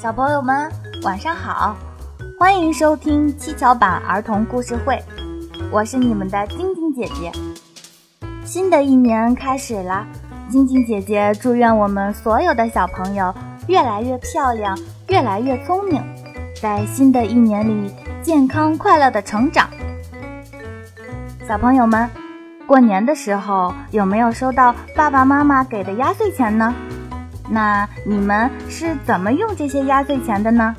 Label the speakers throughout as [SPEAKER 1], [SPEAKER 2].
[SPEAKER 1] 小朋友们，晚上好！欢迎收听七巧板儿童故事会，我是你们的晶晶姐姐。新的一年开始了，晶晶姐姐祝愿我们所有的小朋友越来越漂亮，越来越聪明，在新的一年里健康快乐的成长。小朋友们，过年的时候有没有收到爸爸妈妈给的压岁钱呢？那你们是怎么用这些压岁钱的呢？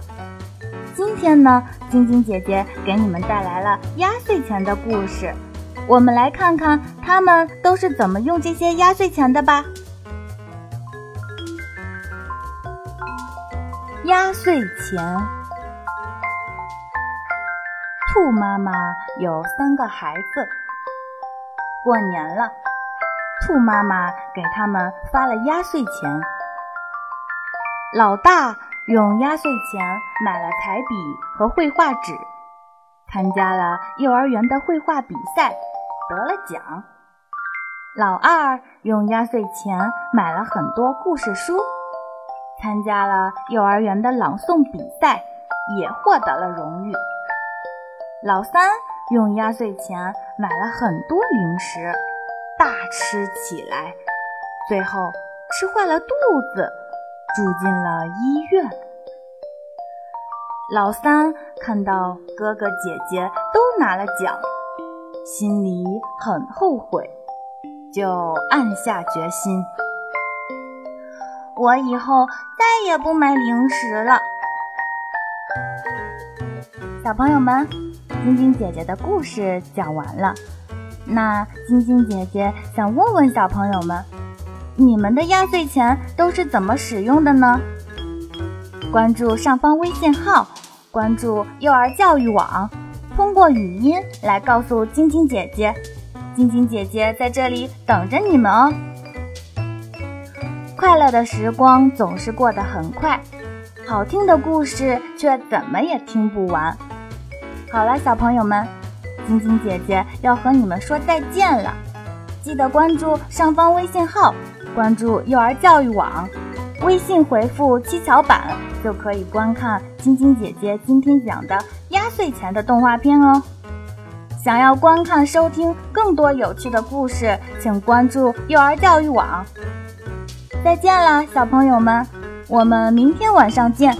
[SPEAKER 1] 今天呢，晶晶姐姐给你们带来了压岁钱的故事，我们来看看他们都是怎么用这些压岁钱的吧。压岁钱，兔妈妈有三个孩子，过年了，兔妈妈给他们发了压岁钱。老大用压岁钱买了彩笔和绘画纸，参加了幼儿园的绘画比赛，得了奖。老二用压岁钱买了很多故事书，参加了幼儿园的朗诵比赛，也获得了荣誉。老三用压岁钱买了很多零食，大吃起来，最后吃坏了肚子。住进了医院。老三看到哥哥姐姐都拿了奖，心里很后悔，就暗下决心：我以后再也不买零食了。小朋友们，晶晶姐姐的故事讲完了。那晶晶姐姐想问问小朋友们。你们的压岁钱都是怎么使用的呢？关注上方微信号，关注幼儿教育网，通过语音来告诉晶晶姐姐，晶晶姐姐在这里等着你们哦。快乐的时光总是过得很快，好听的故事却怎么也听不完。好了，小朋友们，晶晶姐姐要和你们说再见了，记得关注上方微信号。关注幼儿教育网，微信回复“七巧板”就可以观看晶晶姐姐今天讲的压岁钱的动画片哦。想要观看收听更多有趣的故事，请关注幼儿教育网。再见了，小朋友们，我们明天晚上见。